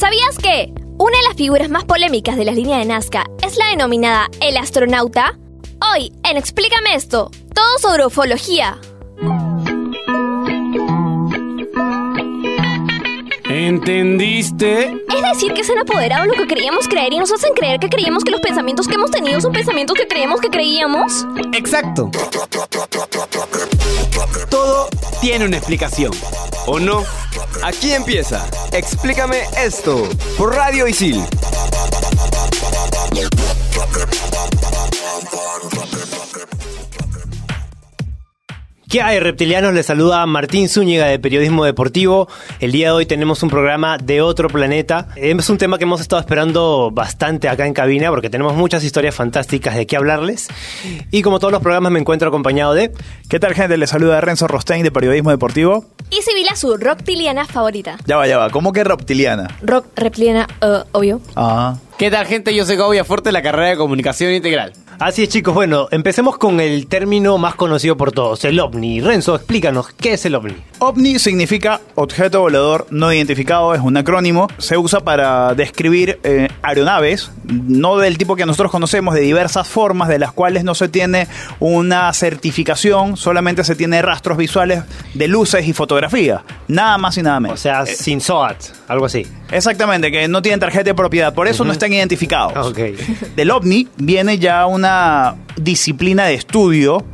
¿Sabías que una de las figuras más polémicas de las líneas de Nazca es la denominada el astronauta? Hoy, en Explícame esto, todo sobre ufología. ¿Entendiste? Es decir, que se han apoderado lo que creíamos creer y nos hacen creer que creíamos que los pensamientos que hemos tenido son pensamientos que creíamos que creíamos. Exacto. Todo tiene una explicación, ¿o no? Aquí empieza. Explícame esto. Por Radio Isil. ¿Qué hay, reptilianos? Les saluda Martín Zúñiga de Periodismo Deportivo. El día de hoy tenemos un programa de otro planeta. Es un tema que hemos estado esperando bastante acá en cabina porque tenemos muchas historias fantásticas de qué hablarles. Y como todos los programas me encuentro acompañado de... ¿Qué tal, gente? Les saluda Renzo Rostein de Periodismo Deportivo. Y Sibila, su reptiliana favorita. Ya va, ya va. ¿Cómo que reptiliana? Rock reptiliana, uh, obvio. Ah. ¿Qué tal, gente? Yo soy Gaudia Fuerte de la carrera de Comunicación Integral. Así es, chicos. Bueno, empecemos con el término más conocido por todos, el ovni. Renzo, explícanos, ¿qué es el ovni? OVNI significa objeto volador no identificado, es un acrónimo. Se usa para describir eh, aeronaves, no del tipo que nosotros conocemos, de diversas formas, de las cuales no se tiene una certificación, solamente se tiene rastros visuales de luces y fotografía. Nada más y nada O menos. sea, sin SOAT, algo así. Exactamente, que no tienen tarjeta de propiedad, por eso no están identificados. Ok. Del ovni viene ya una disciplina de estudio,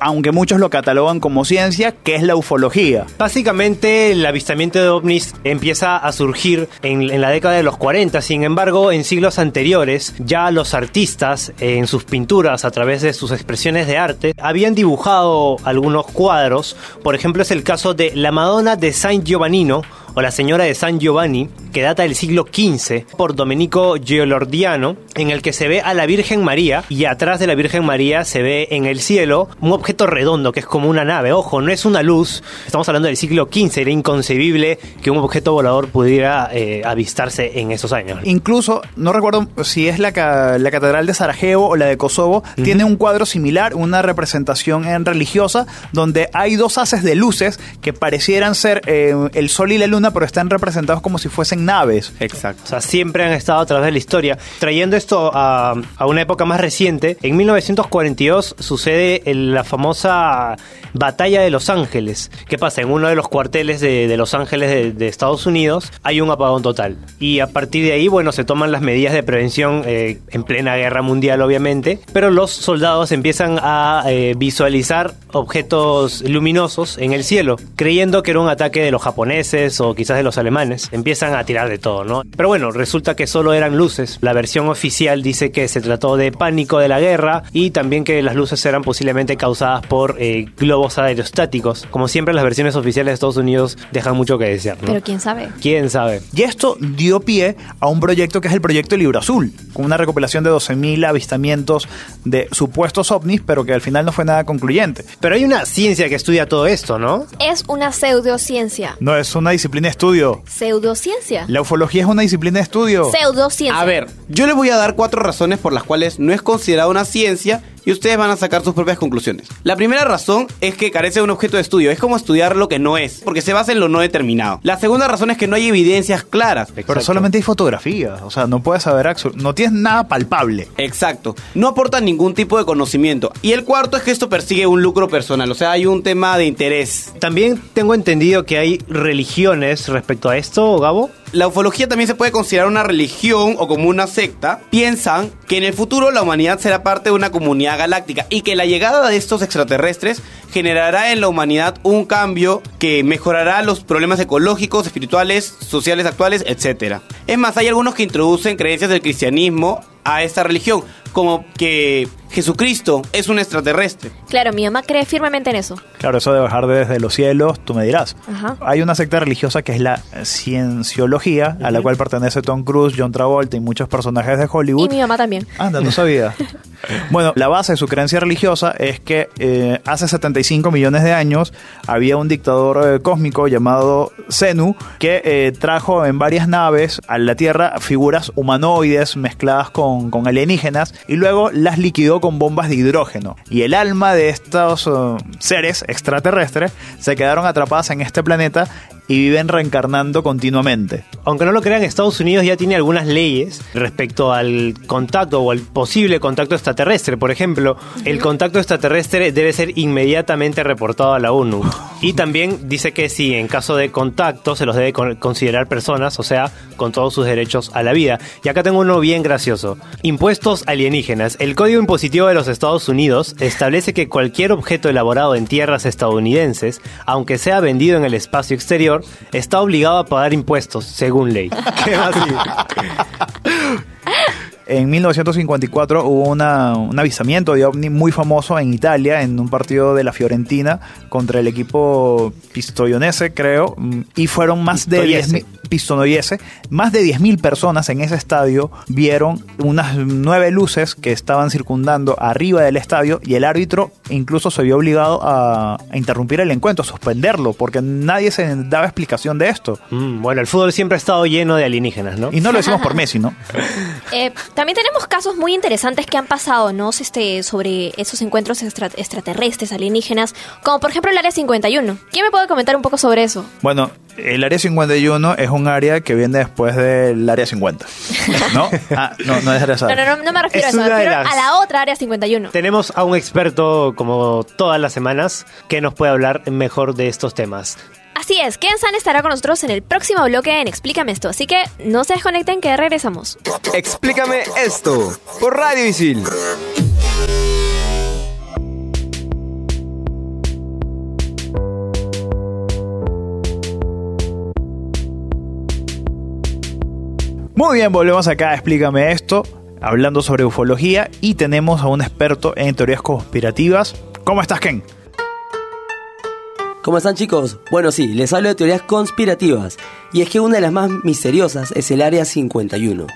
aunque muchos lo catalogan como ciencia, que es la ufología. Básicamente el avistamiento de ovnis empieza a surgir en, en la década de los 40, sin embargo en siglos anteriores ya los artistas en sus pinturas a través de sus expresiones de arte habían dibujado algunos cuadros, por ejemplo es el caso de la Madonna de Saint Giovannino o la Señora de San Giovanni, que data del siglo XV, por Domenico Giolordiano, en el que se ve a la Virgen María y atrás de la Virgen María se ve en el cielo un objeto redondo que es como una nave. Ojo, no es una luz, estamos hablando del siglo XV, era inconcebible que un objeto volador pudiera eh, avistarse en esos años. Incluso, no recuerdo si es la, ca- la Catedral de Sarajevo o la de Kosovo, tiene un cuadro similar, una representación en religiosa, donde hay dos haces de luces que parecieran ser eh, el sol y la luna, pero están representados como si fuesen naves. Exacto. O sea, siempre han estado a través de la historia. Trayendo esto a, una época más reciente, en 1942 sucede la famosa Batalla de Los Ángeles. ¿Qué pasa? En uno de los cuarteles de, Los Ángeles de, de Estados Unidos hay un apagón total. Y a partir de ahí, bueno, se toman las medidas de prevención eh, en plena guerra mundial, obviamente. Pero los soldados empiezan a eh, visualizar objetos luminosos en el cielo, creyendo que era un ataque de los japoneses o quizás de los alemanes. Empiezan a tirar de todo, ¿no? Pero bueno, resulta que solo eran luces. La versión oficial dice que se trató de pánico de la guerra y también que las luces eran posiblemente causadas por eh, globos aerostáticos. Como siempre, las versiones oficiales de Estados Unidos dejan mucho que desear, ¿no? Pero quién sabe. ¿Quién sabe? Y esto dio pie a un proyecto que es el proyecto Libro Azul, con una recopilación de 12.000 avistamientos de supuestos ovnis, pero que al final no fue nada concluyente. Pero hay una ciencia que estudia todo esto, ¿no? Es una pseudociencia. No es una disciplina de estudio. Pseudociencia. La ufología es una disciplina de estudio. Pseudociencia. A ver, yo les voy a dar cuatro razones por las cuales no es considerada una ciencia y ustedes van a sacar sus propias conclusiones. La primera razón es que carece de un objeto de estudio, es como estudiar lo que no es, porque se basa en lo no determinado. La segunda razón es que no hay evidencias claras. Pero solamente hay fotografías, o sea, no puedes saber, no tienes nada palpable. Exacto. No aporta ningún tipo de conocimiento. Y el cuarto es que esto persigue un lucro personal, o sea, hay un tema de interés. También tengo entendido que hay religiones respecto a esto, Gabo. La ufología también se puede considerar una religión o como una secta. Piensan que en el futuro la humanidad será parte de una comunidad galáctica y que la llegada de estos extraterrestres generará en la humanidad un cambio que mejorará los problemas ecológicos, espirituales, sociales actuales, etc. Es más, hay algunos que introducen creencias del cristianismo a esta religión, como que Jesucristo es un extraterrestre. Claro, mi mamá cree firmemente en eso. Claro, eso de bajar desde los cielos, tú me dirás. Ajá. Hay una secta religiosa que es la cienciología, a la cual pertenece Tom Cruise, John Travolta y muchos personajes de Y Hollywood. mi mamá también. Anda, no sabía. bueno, la base de su creencia religiosa es que eh, hace 75 millones de años había un dictador eh, cósmico llamado Zenu que eh, trajo en varias naves a la Tierra figuras humanoides mezcladas con, con alienígenas y luego las liquidó con bombas de hidrógeno. Y el alma de estos eh, seres extraterrestres se quedaron atrapadas en este planeta y viven reencarnando continuamente. Aunque no lo crean, Estados Unidos ya tiene algunas leyes respecto al contacto o al posible contacto extraterrestre. Por ejemplo, el contacto extraterrestre debe ser inmediatamente reportado a la ONU. Y también dice que si en caso de contacto se los debe con- considerar personas, o sea, con todos sus derechos a la vida. Y acá tengo uno bien gracioso. Impuestos alienígenas. El Código Impositivo de los Estados Unidos establece que cualquier objeto elaborado en tierras estadounidenses, aunque sea vendido en el espacio exterior, está obligado a pagar impuestos, según ley. ¿Qué más? En 1954 hubo una- un avisamiento de ovni muy famoso en Italia en un partido de la Fiorentina contra el equipo Pistoionese, creo, mm, y fueron más de Pistoiese. 10.000 Pistoiese, más de 10.000 personas en ese estadio vieron unas nueve luces que estaban circundando arriba del estadio y el árbitro incluso se vio obligado a, a interrumpir el encuentro, a suspenderlo, porque nadie se daba explicación de esto. Mm, bueno, el fútbol siempre ha estado lleno de alienígenas, ¿no? Y no lo decimos por Messi, ¿no? Eh, también tenemos casos muy interesantes que han pasado, ¿no? Este, sobre esos encuentros extra- extraterrestres, alienígenas, como por ejemplo el Área 51. ¿Quién me puede comentar un poco sobre eso? Bueno, el área 51 es un área que viene después del área 50. ¿No? Ah, no, no es esa. No, no, no, no me refiero Es a eso, me refiero las- a la otra Área 51. Tenemos a un experto, como todas las semanas, que nos puede hablar mejor de estos temas. Así es, Ken San estará con nosotros en el próximo bloque en Explícame esto, así que no se desconecten que regresamos. Explícame esto por Radio Isil. Muy bien, volvemos acá, explícame esto, hablando sobre ufología y tenemos a un experto en teorías conspirativas. ¿Cómo estás, Ken? ¿Cómo están chicos? Bueno, sí, les hablo de teorías conspirativas. Y es que una de las más misteriosas es el Área 51.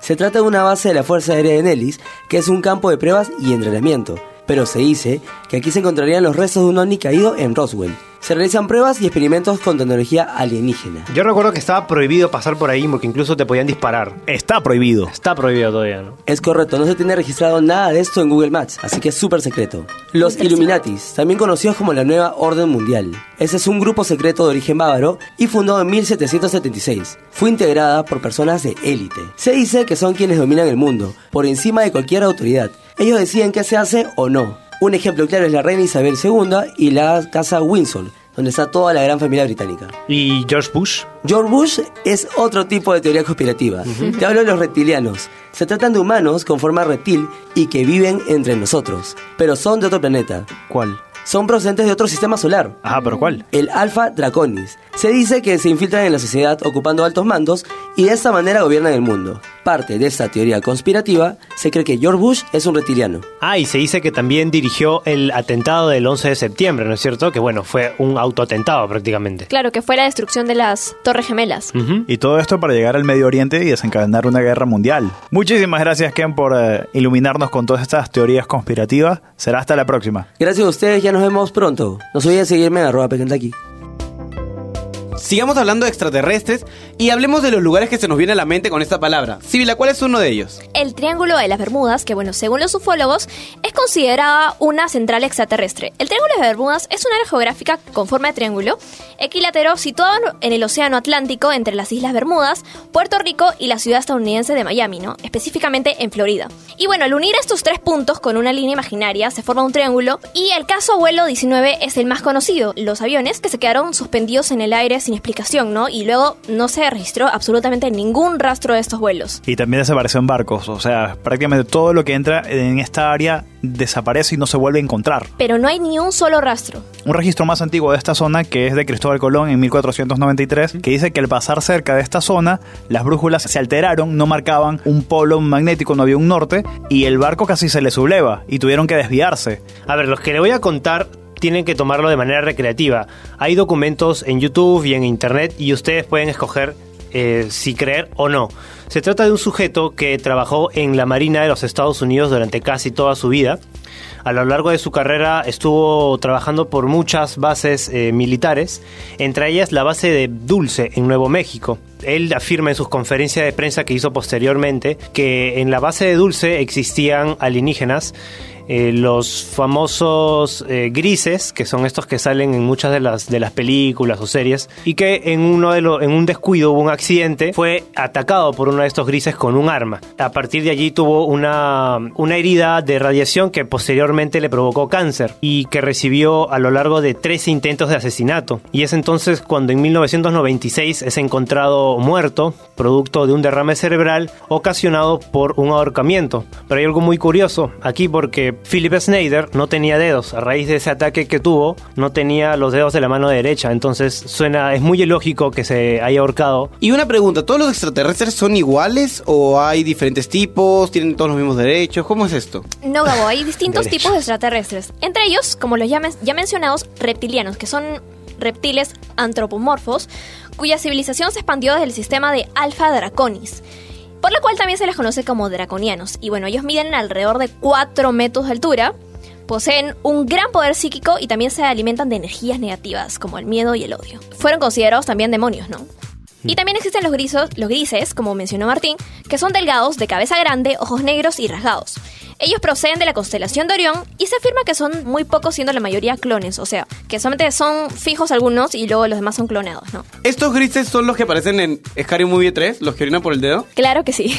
Se trata de una base de la Fuerza Aérea de Nellis, que es un campo de pruebas y entrenamiento. Pero se dice que aquí se encontrarían los restos de un ovni caído en Roswell. Se realizan pruebas y experimentos con tecnología alienígena. Yo recuerdo que estaba prohibido pasar por ahí porque incluso te podían disparar. Está prohibido. Está prohibido todavía, ¿no? Es correcto, no se tiene registrado nada de esto en Google Maps, así que es súper secreto. Los. Illuminatis, también conocidos como la Nueva Orden Mundial. Ese es un grupo secreto de origen bávaro y fundado en 1776. Fue integrada por personas de élite. Se dice que son quienes dominan el mundo, por encima de cualquier autoridad. Ellos deciden qué se hace o no. Un ejemplo claro es la reina Isabel II y la casa Windsor, donde está toda la gran familia británica. ¿Y George Bush? George Bush es otro tipo de teoría conspirativa. Te hablo de los reptilianos. Se tratan de humanos con forma reptil y que viven entre nosotros, pero son de otro planeta. ¿Cuál? Son procedentes de otro sistema solar. Ajá, pero ¿cuál? El Alpha Draconis. Se dice que se infiltran en la sociedad ocupando altos mandos y de esta manera gobiernan el mundo. Parte de esta teoría conspirativa, se cree que George Bush es un reptiliano. Ah, y se dice que también dirigió el atentado del 11 de septiembre, ¿no es cierto? Que bueno, fue un autoatentado prácticamente. Claro, que fue la destrucción de las Torres Gemelas. Y todo esto para llegar al Medio Oriente y desencadenar una guerra mundial. Muchísimas gracias, Ken, por eh, iluminarnos con todas estas teorías conspirativas. Será hasta la próxima. Gracias a ustedes, ya nos vemos pronto. No se olviden seguirme en arroba. Sigamos hablando de extraterrestres y hablemos de los lugares que se nos viene a la mente con esta palabra. Sibila, ¿cuál es uno de ellos? El Triángulo de las Bermudas, que bueno, según los ufólogos, es considerada una central extraterrestre. El Triángulo de las Bermudas es una área geográfica con forma de triángulo, equilátero situado en el Océano Atlántico entre las Islas Bermudas, Puerto Rico y la ciudad estadounidense de Miami, ¿no? Específicamente en Florida. Y bueno, al unir estos tres puntos con una línea imaginaria se forma un triángulo y el caso vuelo 19 es el más conocido, los aviones que se quedaron suspendidos en el aire sin explicación, ¿no? Y luego no se registró absolutamente ningún rastro de estos vuelos. Y también desapareció en barcos. O sea, prácticamente todo lo que entra en esta área desaparece y no se vuelve a encontrar. Pero no hay ni un solo rastro. Un registro más antiguo de esta zona, que es de Cristóbal Colón en 1493, que dice que al pasar cerca de esta zona, las brújulas se alteraron, no marcaban un polo magnético, no había un norte, y el barco casi se le subleva y tuvieron que desviarse. A ver, los que le voy a contar tienen que tomarlo de manera recreativa. Hay documentos en YouTube y en Internet y ustedes pueden escoger eh, si creer o no. Se trata de un sujeto que trabajó en la Marina de los Estados Unidos durante casi toda su vida. A lo largo de su carrera estuvo trabajando por muchas bases eh, militares, entre ellas la base de Dulce en Nuevo México. Él afirma en sus conferencias de prensa que hizo posteriormente que en la base de Dulce existían alienígenas eh, los famosos eh, grises, que son estos que salen en muchas de las, de las películas o series, y que en, uno de los en un descuido hubo un accidente, fue atacado por uno de estos grises con un arma. A partir de allí tuvo una, una herida de radiación que posteriormente le provocó cáncer y que recibió a lo largo de 13 intentos de asesinato. Y es entonces cuando en 1996 es encontrado muerto, producto de un derrame cerebral ocasionado por un ahorcamiento. Pero hay algo muy curioso aquí porque Philip Snyder no tenía dedos. A raíz de ese ataque que tuvo, no tenía los dedos de la mano derecha. Entonces suena, es muy ilógico que se haya ahorcado. Y una pregunta, ¿todos los extraterrestres son iguales o hay diferentes tipos? ¿Tienen todos los mismos derechos? ¿Cómo es esto? No, Gabo, hay distintos Derecho. tipos de extraterrestres. Entre ellos, como los ya, men- ya mencionados, reptilianos, que son reptiles antropomorfos, cuya civilización se expandió desde el sistema de Alpha Draconis, por lo cual también se les conoce como draconianos. Y bueno, ellos miden alrededor de 4 metros de altura, poseen un gran poder psíquico y también se alimentan de energías negativas, como el miedo y el odio. Fueron considerados también demonios, ¿no? Y también existen los, los grises, como mencionó Martín, que son delgados, de cabeza grande, ojos negros y rasgados. Ellos proceden de la constelación de Orión y se afirma que son muy pocos siendo la mayoría clones, o sea, que solamente son fijos algunos y luego los demás son clonados, ¿no? ¿Estos grises son los que aparecen en Scary Movie 3? ¿Los que orinan por el dedo? Claro que sí.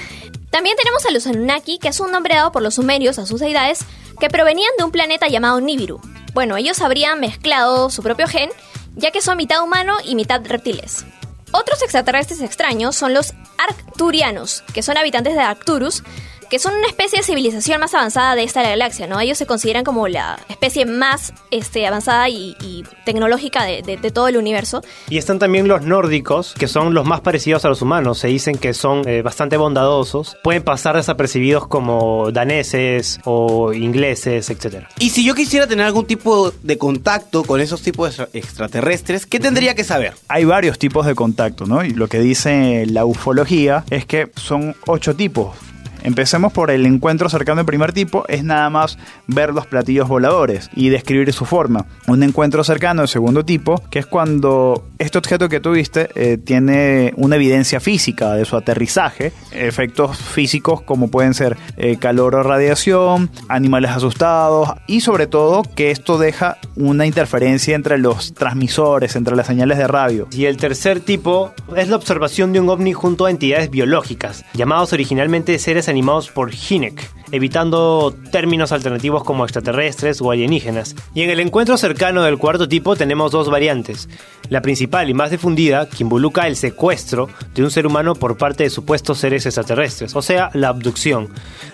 También tenemos a los Anunnaki, que es un nombre dado por los sumerios a sus deidades, que provenían de un planeta llamado Nibiru. Bueno, ellos habrían mezclado su propio gen, ya que son mitad humano y mitad reptiles. Otros extraterrestres extraños son los Arcturianos, que son habitantes de Arcturus, que son una especie de civilización más avanzada de esta galaxia, ¿no? Ellos se consideran como la especie más este, avanzada y, y tecnológica de, de- de todo el universo. Y están también los nórdicos, que son los más parecidos a los humanos. Se dicen que son eh, bastante bondadosos. Pueden pasar desapercibidos como daneses o ingleses, etc. Y si yo quisiera tener algún tipo de contacto con esos tipos de extra- extraterrestres, ¿qué tendría que saber? Hay varios tipos de contacto, ¿no? Y lo que dice la ufología es que son ocho tipos. Empecemos por el encuentro cercano de primer tipo, es nada más ver los platillos voladores y describir su forma. Un encuentro cercano de segundo tipo, que es cuando este objeto que tuviste eh, tiene una evidencia física de su aterrizaje, efectos físicos como pueden ser eh, calor o radiación, animales asustados y sobre todo que esto deja una interferencia entre los transmisores, entre las señales de radio. Y el tercer tipo es la observación de un ovni junto a entidades biológicas, llamados originalmente seres animados por Hinek, evitando términos alternativos como extraterrestres o alienígenas. Y en el encuentro cercano del cuarto tipo tenemos dos variantes. La principal y más difundida, que involucra el secuestro de un ser humano por parte de supuestos seres extraterrestres, o sea, la abducción.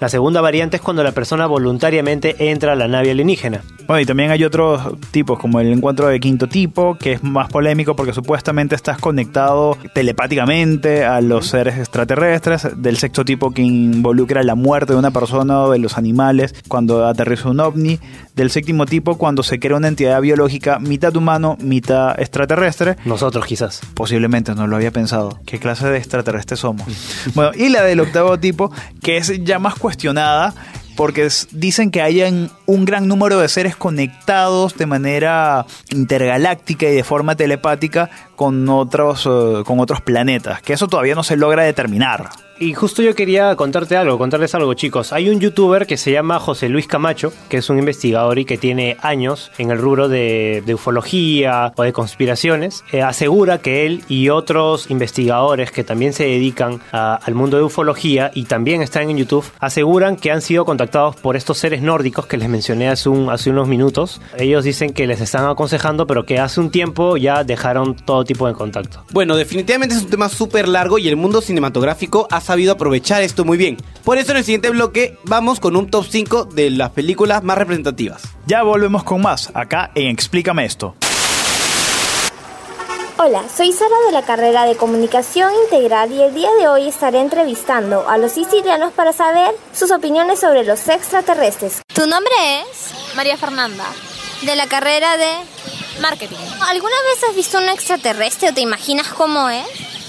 La segunda variante es cuando la persona voluntariamente entra a la nave alienígena. Bueno, y también hay otros tipos, como el encuentro de quinto tipo, que es más polémico porque supuestamente estás conectado telepáticamente a los seres extraterrestres. Del sexto tipo, que involucra la muerte de una persona de los animales cuando aterriza un ovni. Del séptimo tipo, cuando se crea una entidad biológica mitad humano, mitad extraterrestre. Nosotros quizás. Posiblemente, no lo había pensado. ¿Qué clase de extraterrestres somos? bueno, y la del octavo tipo, que es ya más cuestionada, porque dicen que hayan un gran número de seres conectados de manera intergaláctica y de forma telepática con otros, eh, con otros planetas, que eso todavía no se logra determinar. Y justo yo quería contarte algo, contarles algo, chicos. Hay un youtuber que se llama José Luis Camacho, que es un investigador y que tiene años en el rubro de, de ufología o de conspiraciones. Eh, asegura que él y otros investigadores que también se dedican al mundo de ufología y también están en YouTube, aseguran que han sido contactados por estos seres nórdicos que les mencioné hace, un- hace unos minutos. Ellos dicen que les están aconsejando, pero que hace un tiempo ya dejaron todo tipo de contacto. Bueno, definitivamente es un tema súper largo y el mundo cinematográfico ha sabido aprovechar esto muy bien. Por eso en el siguiente bloque vamos con un top 5 de las películas más representativas. Ya volvemos con más, acá en Explícame esto. Hola, soy Sara de la carrera de Comunicación Integral y el día de hoy estaré entrevistando a los sicilianos para saber sus opiniones sobre los extraterrestres. ¿Tu nombre es? María Fernanda, De la carrera de... marketing. ¿Alguna vez has visto un extraterrestre o te imaginas cómo es?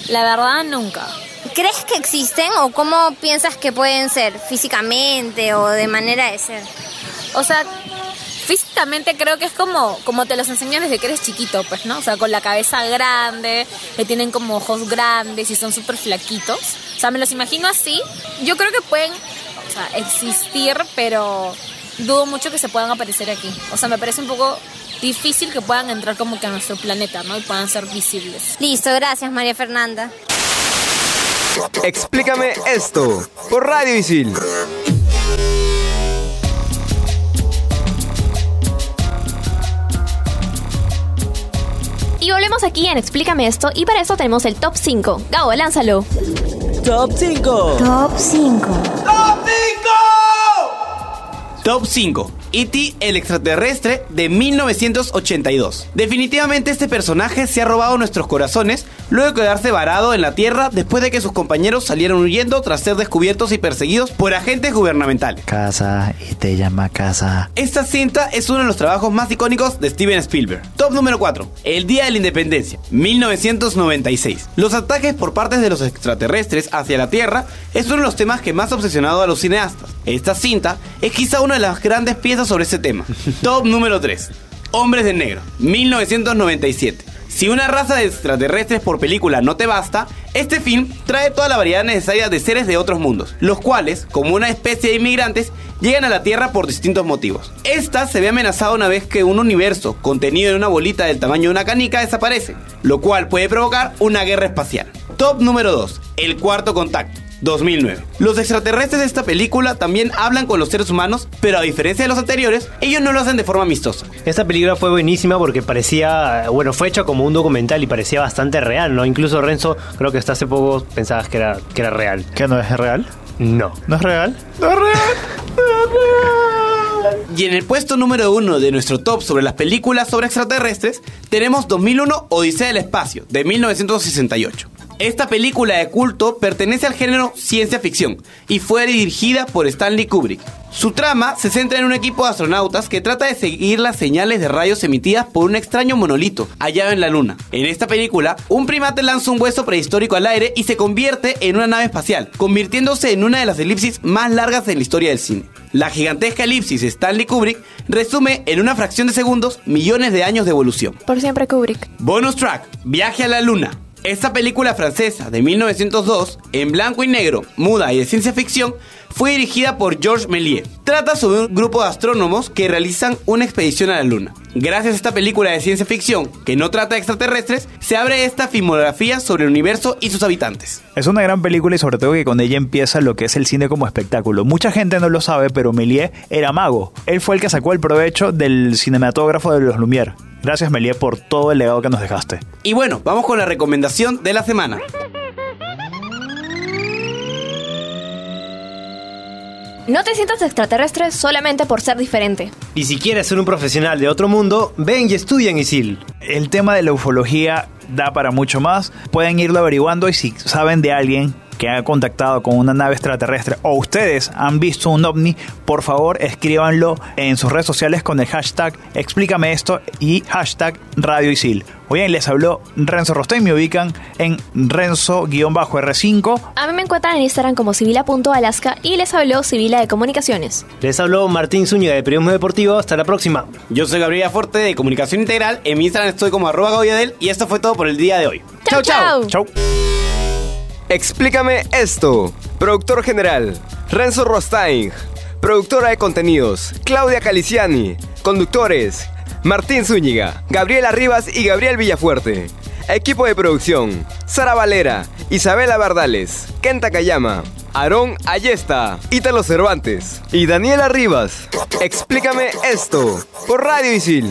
La verdad, nunca. ¿Crees que existen o cómo piensas que pueden ser? ¿Físicamente o de manera de ser? O sea, físicamente creo que es como, como te los enseñan desde que eres chiquito, pues, ¿no? O sea, con la cabeza grande, que tienen como ojos grandes y son súper flaquitos. O sea, me los imagino así. Yo creo que pueden, o sea, existir, pero dudo mucho que se puedan aparecer aquí. O sea, me parece un poco difícil que puedan entrar como que a nuestro planeta, ¿no? Y puedan ser visibles. Listo, gracias María Fernanda. Explícame esto por Radio Isil. Y volvemos aquí en Explícame esto y para eso tenemos el top 5. Gabo, lánzalo. Top 5. Top 5. Top 5. E.T. el extraterrestre de 1982. Definitivamente este personaje se ha robado nuestros corazones luego de quedarse varado en la Tierra después de que sus compañeros salieron huyendo tras ser descubiertos y perseguidos por agentes gubernamentales. Casa y te llama casa. Esta cinta es uno de los trabajos más icónicos de Steven Spielberg. Top número 4. El Día de la Independencia, 1996. Los ataques por parte de los extraterrestres hacia la Tierra es uno de los temas que más ha obsesionado a los cineastas. Esta cinta es quizá una de las grandes piezas sobre este tema. Top número 3. Hombres de Negro, 1997. Si una raza de extraterrestres por película no te basta, este film trae toda la variedad necesaria de seres de otros mundos, los cuales, como una especie de inmigrantes, llegan a la Tierra por distintos motivos. Esta se ve amenazada una vez que un universo contenido en una bolita del tamaño de una canica desaparece, lo cual puede provocar una guerra espacial. Top número 2. El cuarto contacto. 2009. Los extraterrestres de esta película también hablan con los seres humanos, pero a diferencia de los anteriores, ellos no lo hacen de forma amistosa. Esta película fue buenísima porque parecía, bueno, fue hecha como un documental y parecía bastante real, ¿no? Incluso Renzo, creo que hasta hace poco pensabas que era, que era real. ¿Qué no es real? No. ¿No es real? ¡No es real! Y en el puesto número uno de nuestro top sobre las películas sobre extraterrestres, tenemos 2001 Odisea del Espacio, de 1968. Esta película de culto pertenece al género ciencia ficción y fue dirigida por Stanley Kubrick. Su trama se centra en un equipo de astronautas que trata de seguir las señales de rayos emitidas por un extraño monolito hallado en la Luna. En esta película, un primate lanza un hueso prehistórico al aire y se convierte en una nave espacial, convirtiéndose en una de las elipsis más largas en la historia del cine. La gigantesca elipsis de Stanley Kubrick resume en una fracción de segundos millones de años de evolución. Por siempre Kubrick. Bonus track, Viaje a la Luna. Esta película francesa de 1902, en blanco y negro, muda y de ciencia ficción, fue dirigida por Georges Méliès. Trata sobre un grupo de astrónomos que realizan una expedición a la Luna. Gracias a esta película de ciencia ficción, que no trata de extraterrestres, se abre esta filmografía sobre el universo y sus habitantes. Es una gran película y sobre todo que con ella empieza lo que es el cine como espectáculo. Mucha gente no lo sabe, pero Méliès era mago. Él fue el que sacó el provecho del cinematógrafo de los Lumière. Gracias Méliès por todo el legado que nos dejaste. Y bueno, vamos con la recomendación de la semana. No te sientas extraterrestre solamente por ser diferente. Y si quieres ser un profesional de otro mundo, ven y estudia en ISIL. El tema de la ufología da para mucho más. Pueden irlo averiguando y si saben de alguien que ha contactado con una nave extraterrestre o ustedes han visto un ovni, por favor escríbanlo en sus redes sociales con el hashtag explícame esto y hashtag Radio Isil. Hoy les habló Renzo Rostein, me ubican en Renzo-R5. A mí me encuentran en Instagram como civila.alaska y les habló Civila de Comunicaciones. Les habló Martín Zúñiga de Periodismo Deportivo. Hasta la próxima. Yo soy Gabriela Forte de Comunicación Integral. En mi Instagram estoy como arroba Gaudiadel y esto fue todo por el día de hoy. Chau, chau. Chau. Explícame esto. Productor general, Renzo Rostain. Productora de contenidos, Claudia Caliciani. Conductores, Martín Zúñiga, Gabriela Rivas y Gabriel Villafuerte. Equipo de producción, Sara Valera, Isabela Bardales, Kenta Kayama, Aarón Ayesta, Ítalo Cervantes y Daniela Rivas. Explícame esto por Radio Isil.